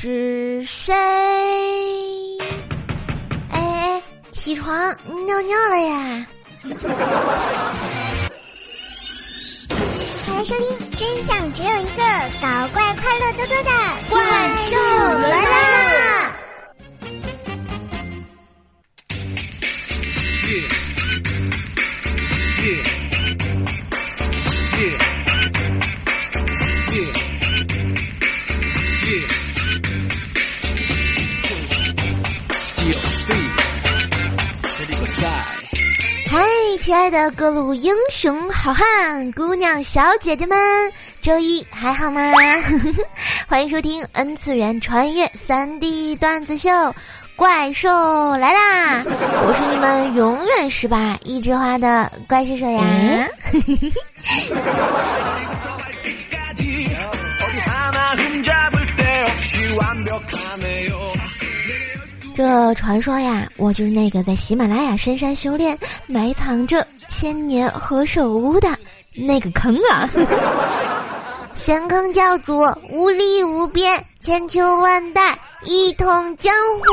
是谁？哎哎，起床尿尿了呀！来收听，真相只有一个，搞怪快乐多多的怪兽来啦！亲爱的各路英雄好汉、姑娘小姐姐们，周一还好吗？欢迎收听 N 次元穿越三 D 段子秀《怪兽来啦》，我是你们永远十八一枝花的怪兽手呀。这传说呀，我就是那个在喜马拉雅深山修炼、埋藏着千年何首乌的那个坑啊！神坑教主，无力无边，千秋万代，一统江湖。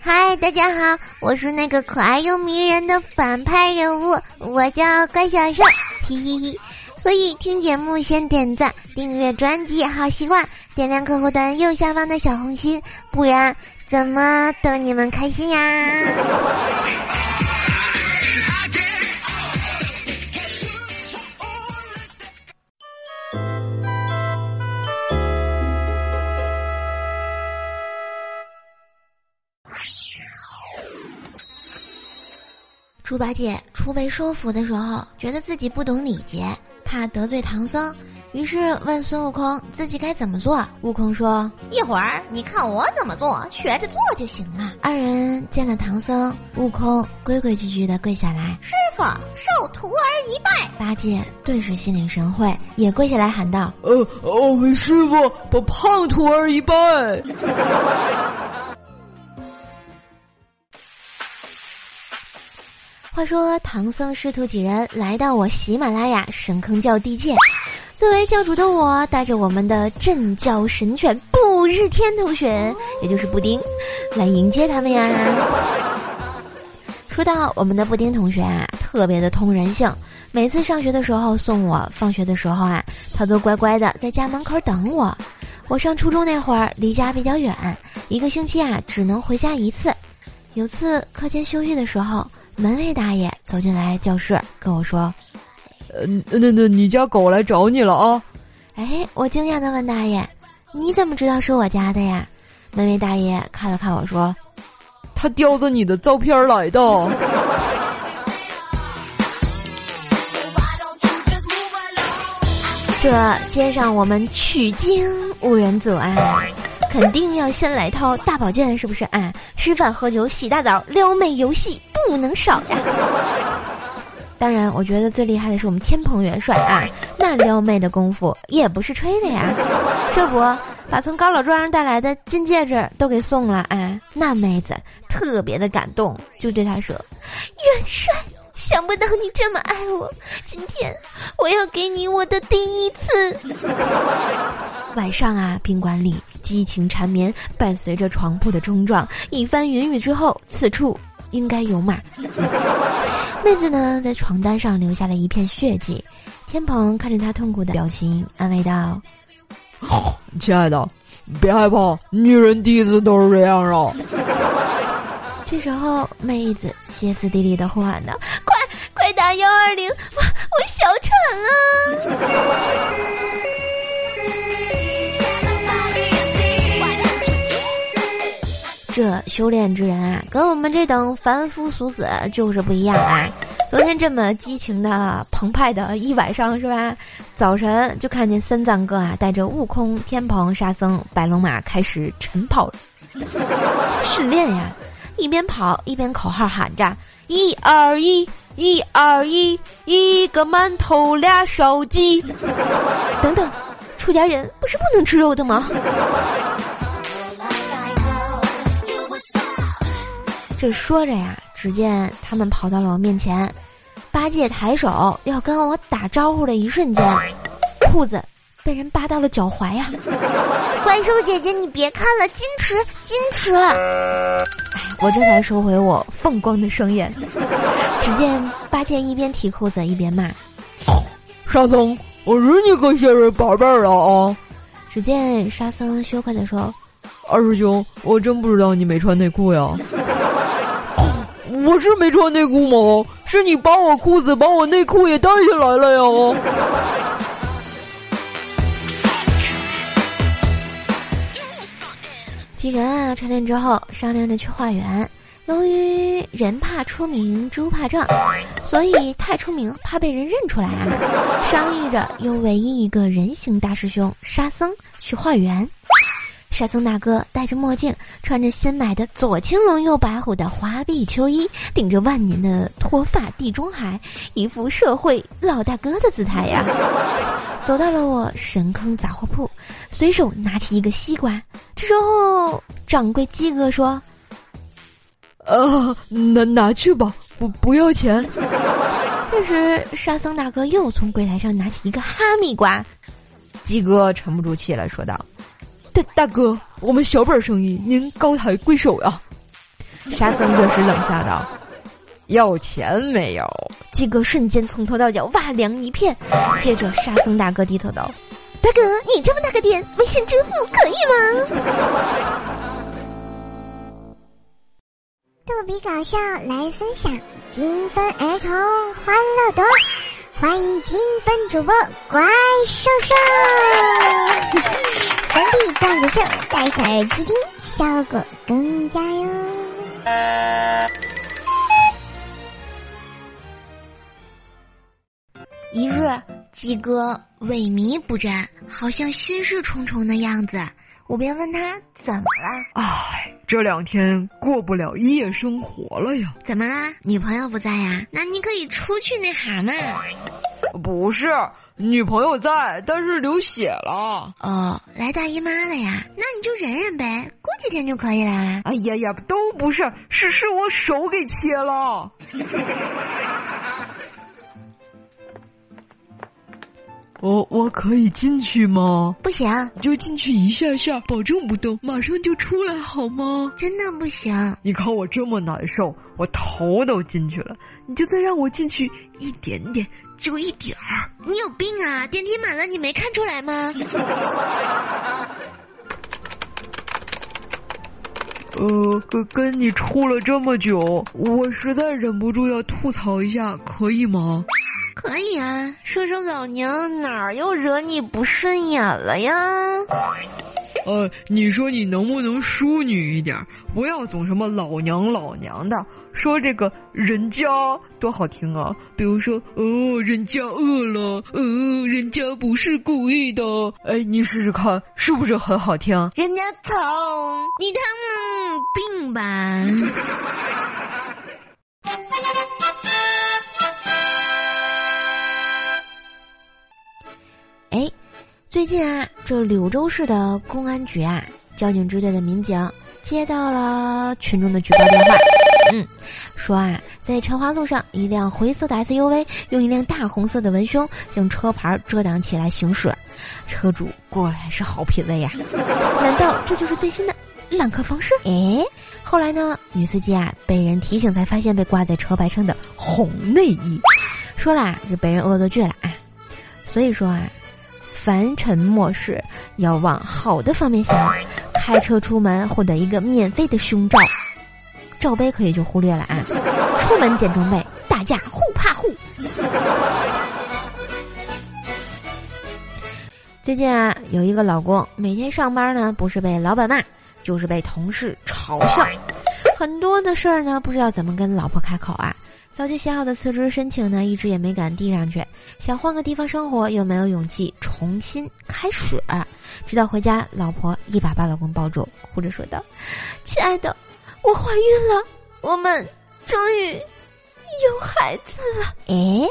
嗨，大家好，我是那个可爱又迷人的反派人物，我叫怪小兽，嘿嘿嘿。所以听节目先点赞、订阅专辑，好习惯，点亮客户端右下方的小红心，不然。怎么逗你们开心呀？猪八戒初被收服的时候，觉得自己不懂礼节，怕得罪唐僧。于是问孙悟空自己该怎么做。悟空说：“一会儿你看我怎么做，学着做就行了。”二人见了唐僧，悟空规规矩矩的跪下来：“师傅，受徒儿一拜。”八戒顿时心领神会，也跪下来喊道：“呃，我们师傅把胖徒儿一拜。”话说唐僧师徒几人来到我喜马拉雅神坑教地界。作为教主的我，带着我们的镇教神犬布日天同学，也就是布丁，来迎接他们呀。说到我们的布丁同学啊，特别的通人性，每次上学的时候送我，放学的时候啊，他都乖乖的在家门口等我。我上初中那会儿，离家比较远，一个星期啊只能回家一次。有次课间休息的时候，门卫大爷走进来教室跟我说。呃，那那你家狗来找你了啊？哎，我惊讶的问大爷：“你怎么知道是我家的呀？”那位大爷看了看我说：“他叼着你的照片来的。”这街上我们取经无人阻啊，肯定要先来套大保健，是不是？啊？吃饭喝酒洗大澡撩妹游戏不能少呀。当然，我觉得最厉害的是我们天蓬元帅啊，那撩妹的功夫也不是吹的呀。这不，把从高老庄上带来的金戒指都给送了啊。那妹子特别的感动，就对他说：“元帅，想不到你这么爱我，今天我要给你我的第一次。”晚上啊，宾馆里激情缠绵，伴随着床铺的冲撞，一番云雨之后，此处。应该有马。妹子呢，在床单上留下了一片血迹。天鹏看着她痛苦的表情，安慰道：“ 亲爱的，别害怕，女人第一次都是这样啊。”这时候，妹子歇斯底里的呼喊道：“快快打幺二零，我我小产了！”这修炼之人啊，跟我们这等凡夫俗子就是不一样啊！昨天这么激情的、澎湃的一晚上，是吧？早晨就看见三藏哥啊，带着悟空、天蓬、沙僧、白龙马开始晨跑 训练呀，一边跑一边口号喊着：“一二一，一二一，一个馒头俩烧鸡。”等等，出家人不是不能吃肉的吗？这说着呀，只见他们跑到了我面前，八戒抬手要跟我打招呼的一瞬间，裤子被人扒到了脚踝呀！怪兽姐姐，你别看了，矜持，矜持！哎，我这才收回我放光的双眼。只见八戒一边提裤子一边骂：“沙僧，我是你个仙人宝贝儿了啊！”只见沙僧羞愧地说：“二师兄，我真不知道你没穿内裤呀。” 我是没穿内裤吗？是你把我裤子把我内裤也带下来了呀！几人啊，晨练之后商量着去化缘。由于人怕出名，猪怕壮，所以太出名怕被人认出来啊。商议着，由唯一一个人形大师兄沙僧去化缘。沙僧大哥戴着墨镜，穿着新买的左青龙右白虎的花臂秋衣，顶着万年的脱发地中海，一副社会老大哥的姿态呀。走到了我神坑杂货铺，随手拿起一个西瓜。这时候，掌柜鸡哥说：“呃，拿拿去吧，不不要钱。”这时，沙僧大哥又从柜台上拿起一个哈密瓜，鸡哥沉不住气了，说道。大大哥，我们小本生意，您高抬贵手呀！沙僧这时冷笑道：“要钱没有？”鸡哥瞬间从头到脚哇凉一片。接着，沙僧大哥低头道：“大哥，你这么大个店，微信支付可以吗？”逗比搞笑来分享，金分儿童欢乐多。欢迎金粉主播怪兽兽，粉底段子秀，戴上耳机听，效果更佳哟。一日，鸡哥萎靡不振，好像心事重重的样子。我便问他怎么了？唉，这两天过不了夜生活了呀。怎么啦？女朋友不在呀？那你可以出去那啥嘛。不是，女朋友在，但是流血了。哦，来大姨妈了呀？那你就忍忍呗，过几天就可以啦。哎呀呀，都不是，是是我手给切了。我我可以进去吗？不行，就进去一下下，保证不动，马上就出来好吗？真的不行。你看我这么难受，我头都进去了，你就再让我进去一点点，就一点儿。你有病啊！电梯满了，你没看出来吗？呃，跟跟你处了这么久，我实在忍不住要吐槽一下，可以吗？可以啊，说说老娘哪儿又惹你不顺眼了呀？呃，你说你能不能淑女一点，不要总什么老娘老娘的，说这个人家多好听啊！比如说，哦，人家饿了，呃，人家不是故意的，哎，你试试看，是不是很好听？人家疼，你他妈病吧？哎，最近啊，这柳州市的公安局啊，交警支队的民警接到了群众的举报电话，嗯，说啊，在成华路上，一辆灰色的 SUV 用一辆大红色的文胸将车牌遮挡起来行驶，车主果然是好品味呀！难道这就是最新的揽客方式？哎，后来呢，女司机啊被人提醒才发现被挂在车牌上的红内衣，说啦，就被人恶作剧了啊！所以说啊。凡尘末世，要往好的方面想。开车出门获得一个免费的胸罩，罩杯可以就忽略了啊。出门捡装备，大家互怕互。最近啊，有一个老公每天上班呢，不是被老板骂，就是被同事嘲笑，很多的事儿呢，不知道怎么跟老婆开口啊。早就写好的辞职申请呢，一直也没敢递上去。想换个地方生活，又没有勇气重新开始。直到回家，老婆一把把老公抱住，哭着说道：“亲爱的，我怀孕了，我们终于有孩子了。”哎，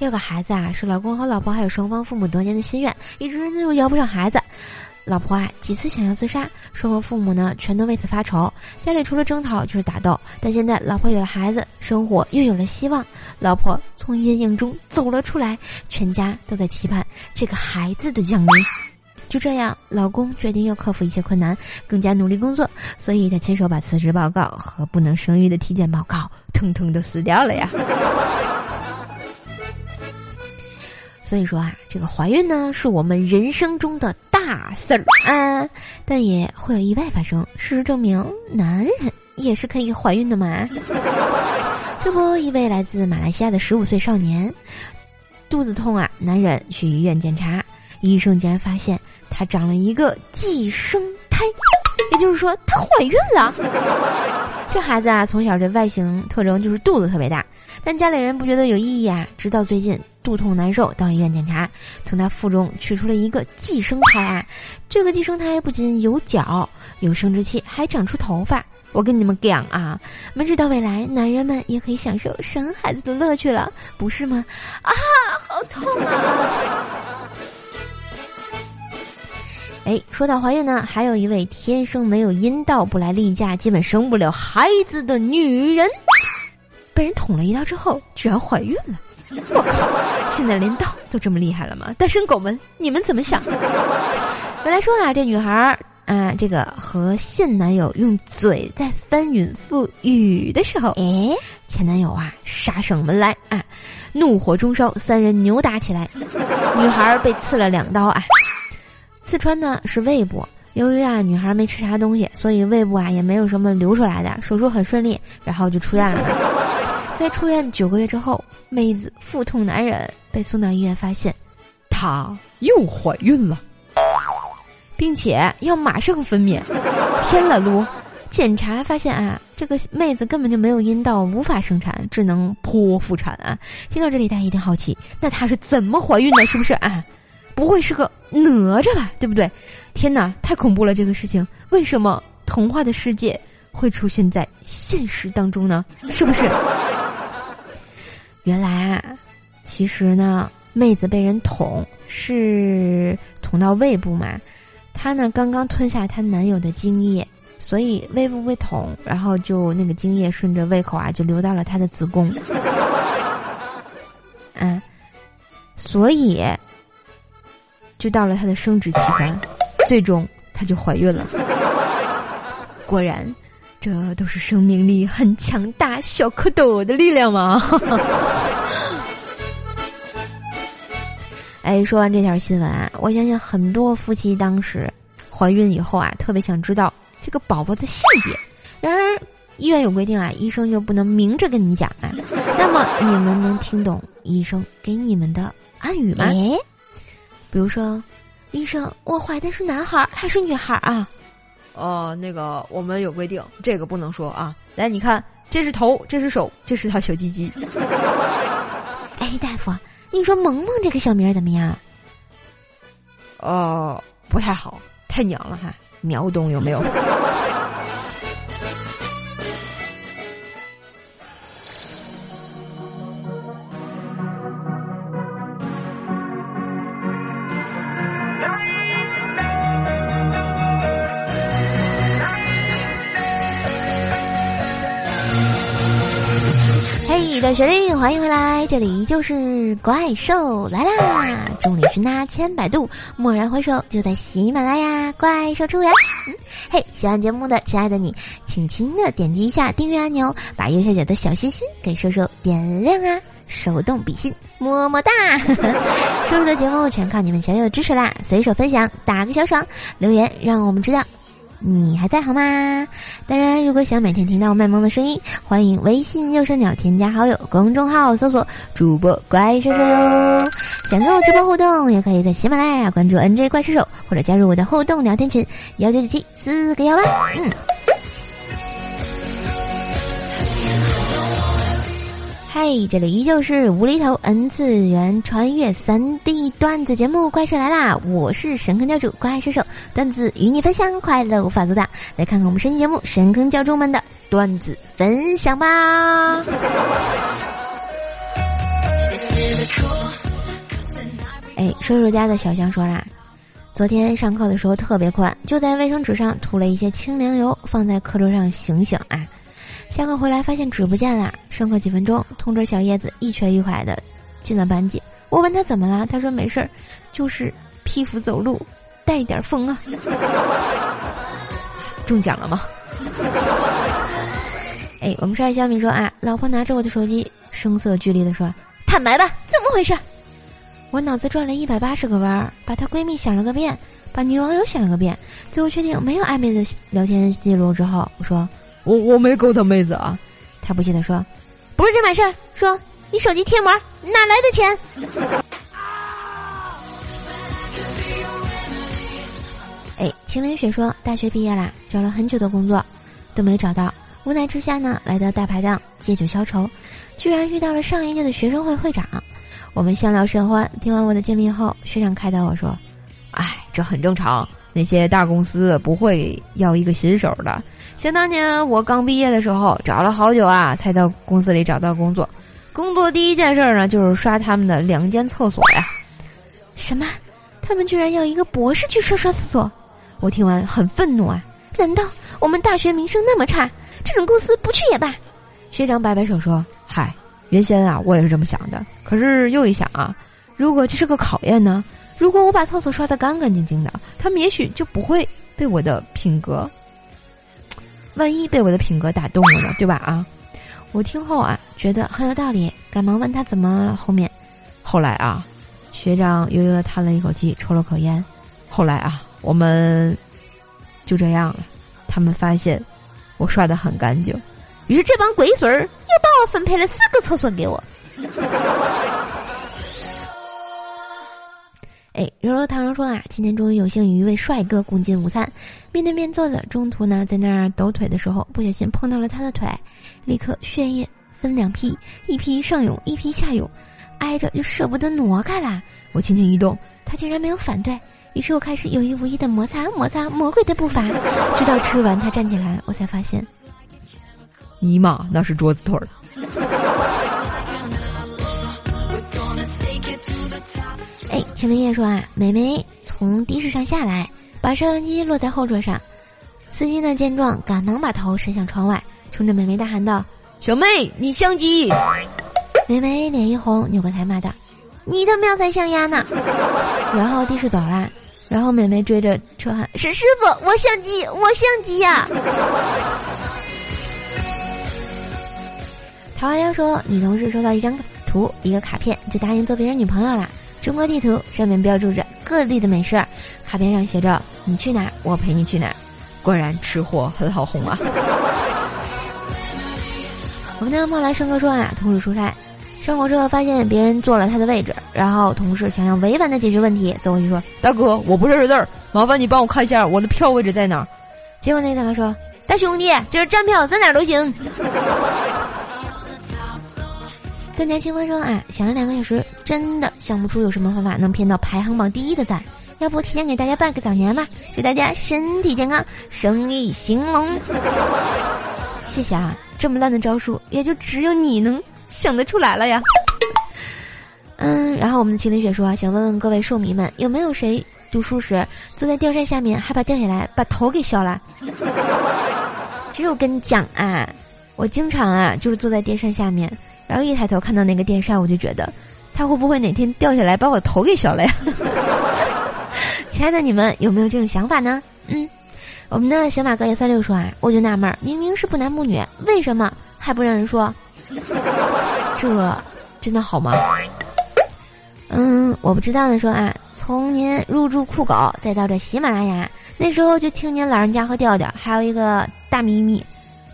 要个孩子啊，是老公和老婆还有双方父母多年的心愿，一直又要不上孩子。老婆啊几次想要自杀，说我父母呢全都为此发愁，家里除了争吵就是打斗。但现在老婆有了孩子，生活又有了希望，老婆从阴影中走了出来，全家都在期盼这个孩子的降临。就这样，老公决定要克服一切困难，更加努力工作，所以他亲手把辞职报告和不能生育的体检报告统统都撕掉了呀。所以说啊，这个怀孕呢是我们人生中的大事儿啊，但也会有意外发生。事实证明，男人也是可以怀孕的嘛。这不，一位来自马来西亚的十五岁少年肚子痛啊，男人去医院检查，医生竟然发现他长了一个寄生胎，也就是说她怀孕了。这孩子啊，从小这外形特征就是肚子特别大。但家里人不觉得有意义啊，直到最近肚痛难受，到医院检查，从他腹中取出了一个寄生胎啊！这个寄生胎不仅有脚、有生殖器，还长出头发。我跟你们讲啊，没准到未来，男人们也可以享受生孩子的乐趣了，不是吗？啊，好痛啊！哎，说到怀孕呢，还有一位天生没有阴道、不来例假、基本生不了孩子的女人。被人捅了一刀之后，居然怀孕了！我靠，现在连刀都这么厉害了吗？单身狗们，你们怎么想？原来说啊，这女孩儿啊，这个和现男友用嘴在翻云覆雨的时候，哎，前男友啊杀上门来啊，怒火中烧，三人扭打起来，女孩被刺了两刀啊，刺穿呢是胃部。由于啊，女孩没吃啥东西，所以胃部啊也没有什么流出来的，手术很顺利，然后就出院了。在出院九个月之后，妹子腹痛难忍，被送到医院，发现她又怀孕了，并且要马上分娩。天了噜！检查发现啊，这个妹子根本就没有阴道，无法生产，只能剖腹产啊。听到这里，大家一定好奇，那她是怎么怀孕的？是不是啊？不会是个哪吒吧？对不对？天哪，太恐怖了！这个事情为什么童话的世界会出现在现实当中呢？是不是？原来啊，其实呢，妹子被人捅是捅到胃部嘛，她呢刚刚吞下她男友的精液，所以胃部被捅，然后就那个精液顺着胃口啊就流到了她的子宫，啊，所以就到了她的生殖器官，最终她就怀孕了。果然。这都是生命力很强大小蝌蚪的力量吗？哎，说完这条新闻啊，我相信很多夫妻当时怀孕以后啊，特别想知道这个宝宝的性别。然而医院有规定啊，医生又不能明着跟你讲啊。那么你们能听懂医生给你们的暗语吗？比如说，医生，我怀的是男孩还是女孩啊？哦，那个我们有规定，这个不能说啊。来，你看，这是头，这是手，这是他小鸡鸡。哎，大夫，你说萌萌这个小名怎么样？哦，不太好，太娘了哈。苗东有没有？嘿的旋律，欢迎回来，这里就是怪兽来啦！众里寻他千百度，蓦然回首，就在喜马拉雅，怪兽出园。嗯，嘿，喜欢节目的亲爱的你，请轻轻的点击一下订阅按钮，把右下角的小心心给兽兽点亮啊！手动比心，么么哒！兽兽的节目全靠你们小友的支持啦！随手分享，打个小爽，留言让我们知道。你还在好吗？当然，如果想每天听到卖萌的声音，欢迎微信右上角添加好友，公众号搜索主播怪兽兽哟。想跟我直播互动，也可以在喜马拉雅关注 NJ 怪兽兽，或者加入我的互动聊天群幺九九七四个幺八。嗯。嗨，这里依旧是无厘头 N 次元穿越三 D 段子节目《怪兽来啦》，我是神坑教主怪兽手，段子与你分享，快乐无法阻挡。来看看我们神奇节目神坑教主们的段子分享吧。哎，叔叔家的小香说啦，昨天上课的时候特别困，就在卫生纸上涂了一些清凉油，放在课桌上醒醒啊。下课回来发现纸不见了，上课几分钟，同桌小叶子一瘸一拐的进了班级。我问他怎么了，他说没事儿，就是皮肤走路带一点风啊。中奖了吗？哎，我们帅小米说啊，老婆拿着我的手机，声色俱厉的说：“坦白吧，怎么回事？”我脑子转了一百八十个弯儿，把她闺蜜想了个遍，把女网友想了个遍，最后确定没有暧昧的聊天记录之后，我说：“我我没勾他妹子啊。”他不屑的说：“不是这码事儿。”说：“你手机贴膜哪来的钱？”哎，秦林雪说：“大学毕业啦，找了很久的工作，都没找到。无奈之下呢，来到大排档借酒消愁，居然遇到了上一届的学生会会长。”我们相聊甚欢。听完我的经历后，学长开导我说：“哎，这很正常。那些大公司不会要一个新手的。想当年我刚毕业的时候，找了好久啊，才到公司里找到工作。工作第一件事呢，就是刷他们的两间厕所呀。什么？他们居然要一个博士去刷刷厕所？我听完很愤怒啊！难道我们大学名声那么差？这种公司不去也罢。学长摆摆手说：“嗨。”原先啊，我也是这么想的。可是又一想啊，如果这是个考验呢？如果我把厕所刷得干干净净的，他们也许就不会被我的品格，万一被我的品格打动了呢？对吧？啊！我听后啊，觉得很有道理，赶忙问他怎么了。后面，后来啊，学长悠悠的叹了一口气，抽了口烟。后来啊，我们就这样了。他们发现我刷的很干净。于是这帮鬼孙儿又把我分配了四个厕所给我。哎，柔柔堂上说啊，今天终于有幸与一位帅哥共进午餐，面对面坐着，中途呢在那儿抖腿的时候，不小心碰到了他的腿，立刻血液分两批，一批上涌，一批下涌，挨着就舍不得挪开啦。我轻轻一动，他竟然没有反对，于是我开始有意无意的摩擦摩擦魔鬼的步伐，直到吃完他站起来，我才发现。尼玛，那是桌子腿儿。哎，秦林叶说啊，美眉从的士上下来，把摄像机落在后座上，司机呢见状，赶忙把头伸向窗外，冲着美眉大喊道：“小妹，你相机！”美眉脸一红，扭过头骂道：“你他妈才像鸭呢！”然后的士走了，然后美眉追着车喊：“是师傅，我相机，我相机呀！”桃花妖说：“女同事收到一张图，一个卡片，就答应做别人女朋友了。中国地图上面标注着各地的美食，卡片上写着‘你去哪儿，我陪你去哪儿’。果然吃货很好哄啊！” 我们的莫来生哥说：“啊，同事出差，上火车发现别人坐了他的位置，然后同事想要委婉的解决问题，走过去说：‘大哥，我不认识字儿，麻烦你帮我看一下我的票位置在哪儿。’结果那大哥说：‘大兄弟，这是站票，在哪儿都行。’” 断家清风说啊，想了两个小时，真的想不出有什么方法能骗到排行榜第一的赞。要不提前给大家拜个早年吧，祝大家身体健康，生意兴隆。谢谢啊，这么烂的招数，也就只有你能想得出来了呀。嗯，然后我们的麒麟雪说啊，想问问各位兽迷们，有没有谁读书时坐在吊扇下面，害怕掉下来把头给削了？其实我跟你讲啊，我经常啊就是坐在电扇下面。然后一抬头看到那个电扇，我就觉得，它会不会哪天掉下来把我头给削了呀？亲爱的，你们有没有这种想法呢？嗯，我们的小马哥幺三六说啊，我就纳闷儿，明明是不男不女，为什么还不让人说？这真的好吗？嗯，我不知道呢。说啊，从您入驻酷狗，再到这喜马拉雅，那时候就听您老人家和调调，还有一个大咪咪，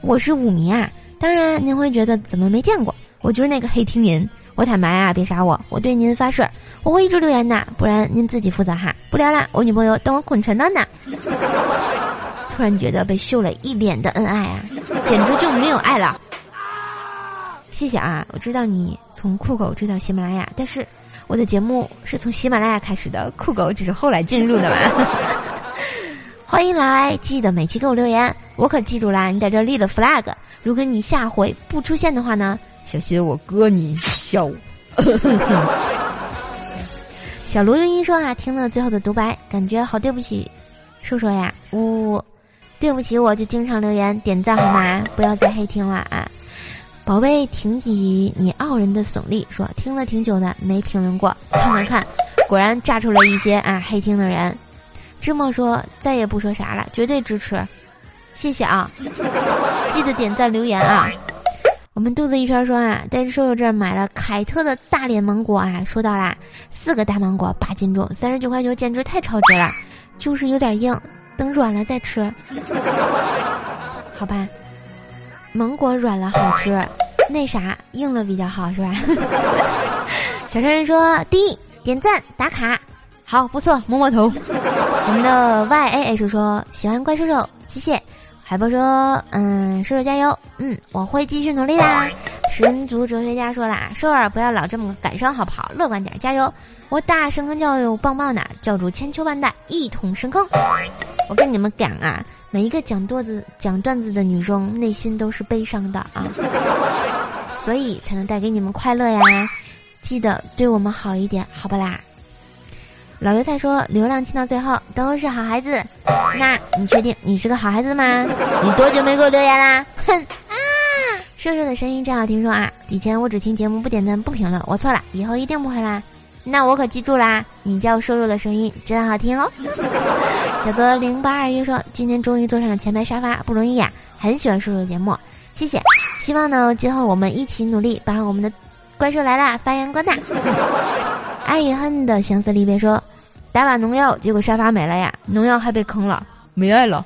我是五迷啊。当然，您会觉得怎么没见过？我就是那个黑听人，我坦白啊，别杀我，我对您发誓，我会一直留言的，不然您自己负责哈。不聊了，我女朋友等我滚床单呢。突然觉得被秀了一脸的恩爱啊，简直就没有爱了。谢谢啊，我知道你从酷狗追到喜马拉雅，但是我的节目是从喜马拉雅开始的，酷狗只是后来进入的嘛。欢迎来，记得每期给我留言，我可记住啦，你在这立了 flag，如果你下回不出现的话呢？小心我割你笑！小卢云一说啊，听了最后的独白，感觉好对不起，说说呀，呜，对不起，我就经常留言点赞好吗？不要再黑听了啊！宝贝，挺起你傲人的耸立，说听了挺久的，没评论过，看看看，果然炸出了一些啊黑听的人。芝麻说再也不说啥了，绝对支持，谢谢啊！记得点赞留言啊！我们肚子一圈说啊，在瘦瘦这儿买了凯特的大脸芒果啊，说到啦，四个大芒果八斤重，三十九块九，简直太超值了，就是有点硬，等软了再吃，好吧。芒果软了好吃，那啥硬了比较好是吧？小超人说：第一点赞打卡，好不错，摸摸头。我们的 Y A H 说喜欢怪兽兽，谢谢。海波说：嗯，兽兽加油，嗯，我会继续努力啦。神族哲学家说啦：兽儿不要老这么感伤好不好？乐观点，加油。我大神坑教育棒棒的，教主千秋万代一统深坑。我跟你们讲啊，每一个讲段子讲段子的女生内心都是悲伤的啊，所以才能带给你们快乐呀。记得对我们好一点，好不啦？老油菜说：“流量听到最后都是好孩子，那你确定你是个好孩子吗？你多久没给我留言啦？哼啊！瘦瘦的声音真好听，说啊，以前我只听节目不点赞不评论，我错了，以后一定不会啦。”那我可记住啦！你叫瘦肉的声音真好听哦。小泽零八二一说：“今天终于坐上了前排沙发，不容易呀！很喜欢瘦瘦节目，谢谢。希望呢，今后我们一起努力，把我们的怪兽来了发扬光大。”爱与恨的相思离别说：“打把农药，结果沙发没了呀！农药还被坑了，没爱了。”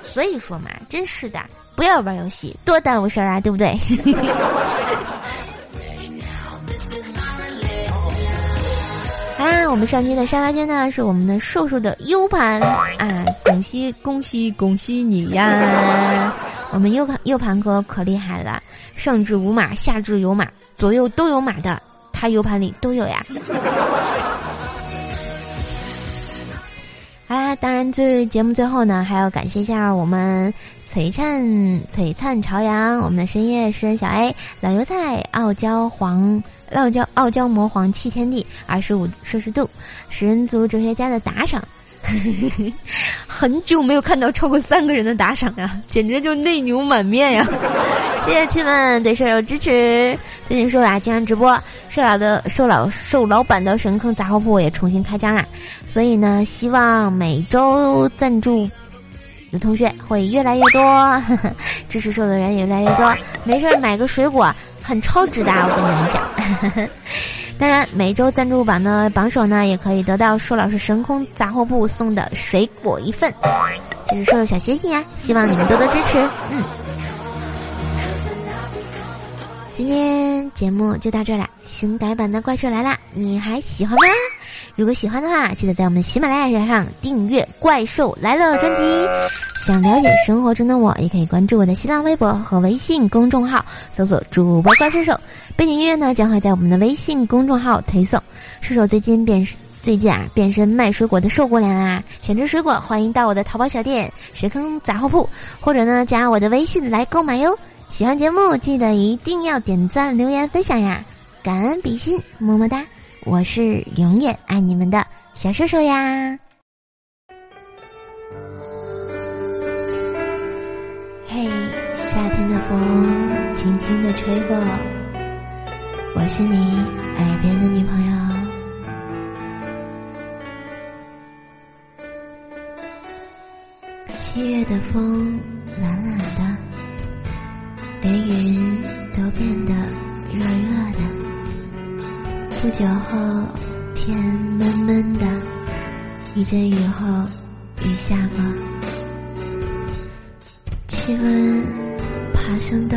所以说嘛，真是的，不要玩游戏，多耽误事儿啊，对不对？啊，我们上期的沙发君呢是我们的瘦瘦的 U 盘啊，恭喜恭喜恭喜你呀！我们 U 盘 U 盘哥可厉害了，上至无码，下至有码，左右都有码的，他 U 盘里都有呀。好啦，当然最节目最后呢，还要感谢一下我们璀璨璀璨朝阳，我们的深夜诗人小 A，老油菜傲娇黄。傲娇傲娇魔皇弃天地二十五摄氏度，食人族哲学家的打赏，很久没有看到超过三个人的打赏呀，简直就内牛满面呀！谢谢亲们对舍友支持。最近瘦啊经常直播，瘦老的瘦老瘦老板的神坑杂货铺也重新开张了，所以呢，希望每周赞助的同学会越来越多，支持瘦的人也越来越多。没事儿买个水果。很超值的，我跟你们讲。当然，每周赞助榜的榜首呢，也可以得到舒老师神空杂货铺送的水果一份，这是瘦瘦小心心呀，希望你们多多支持。嗯，今天节目就到这了，新改版的怪兽来啦，你还喜欢吗？如果喜欢的话，记得在我们喜马拉雅上订阅《怪兽来了》专辑。想了解生活中的我，也可以关注我的新浪微博和微信公众号，搜索“主播怪兽手”。背景音乐呢，将会在我们的微信公众号推送。射手最近变最近啊，变身卖水果的瘦姑娘啦！想吃水果，欢迎到我的淘宝小店“石坑杂货铺”，或者呢，加我的微信来购买哟。喜欢节目，记得一定要点赞、留言、分享呀！感恩比心，么么哒。我是永远爱你们的小射手呀！嘿，夏天的风轻轻的吹过，我是你耳边的女朋友。七月的风懒懒的，连云都变得热热的。不久后，天闷闷的，一阵雨后，雨下过，气温爬升到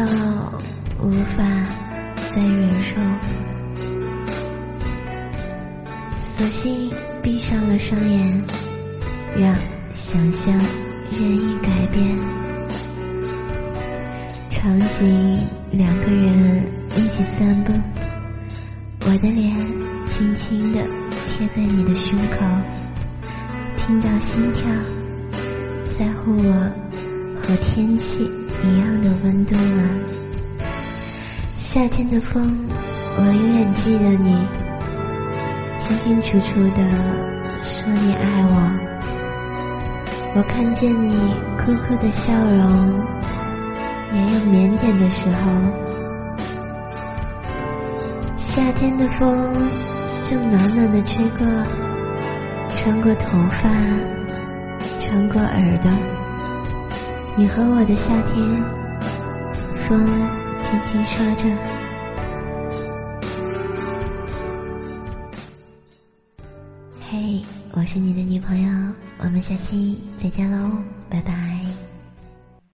无法再忍受，索性闭上了双眼，让想象任意改变。场景：两个人一起散步。我的脸轻轻的贴在你的胸口，听到心跳，在乎我和天气一样的温度吗？夏天的风，我永远记得你，清清楚楚的说你爱我。我看见你酷酷的笑容，也有腼腆的时候。夏天的风正暖暖的吹过，穿过头发，穿过耳朵。你和我的夏天，风轻轻说着。嘿，我是你的女朋友，我们下期再见喽，拜拜。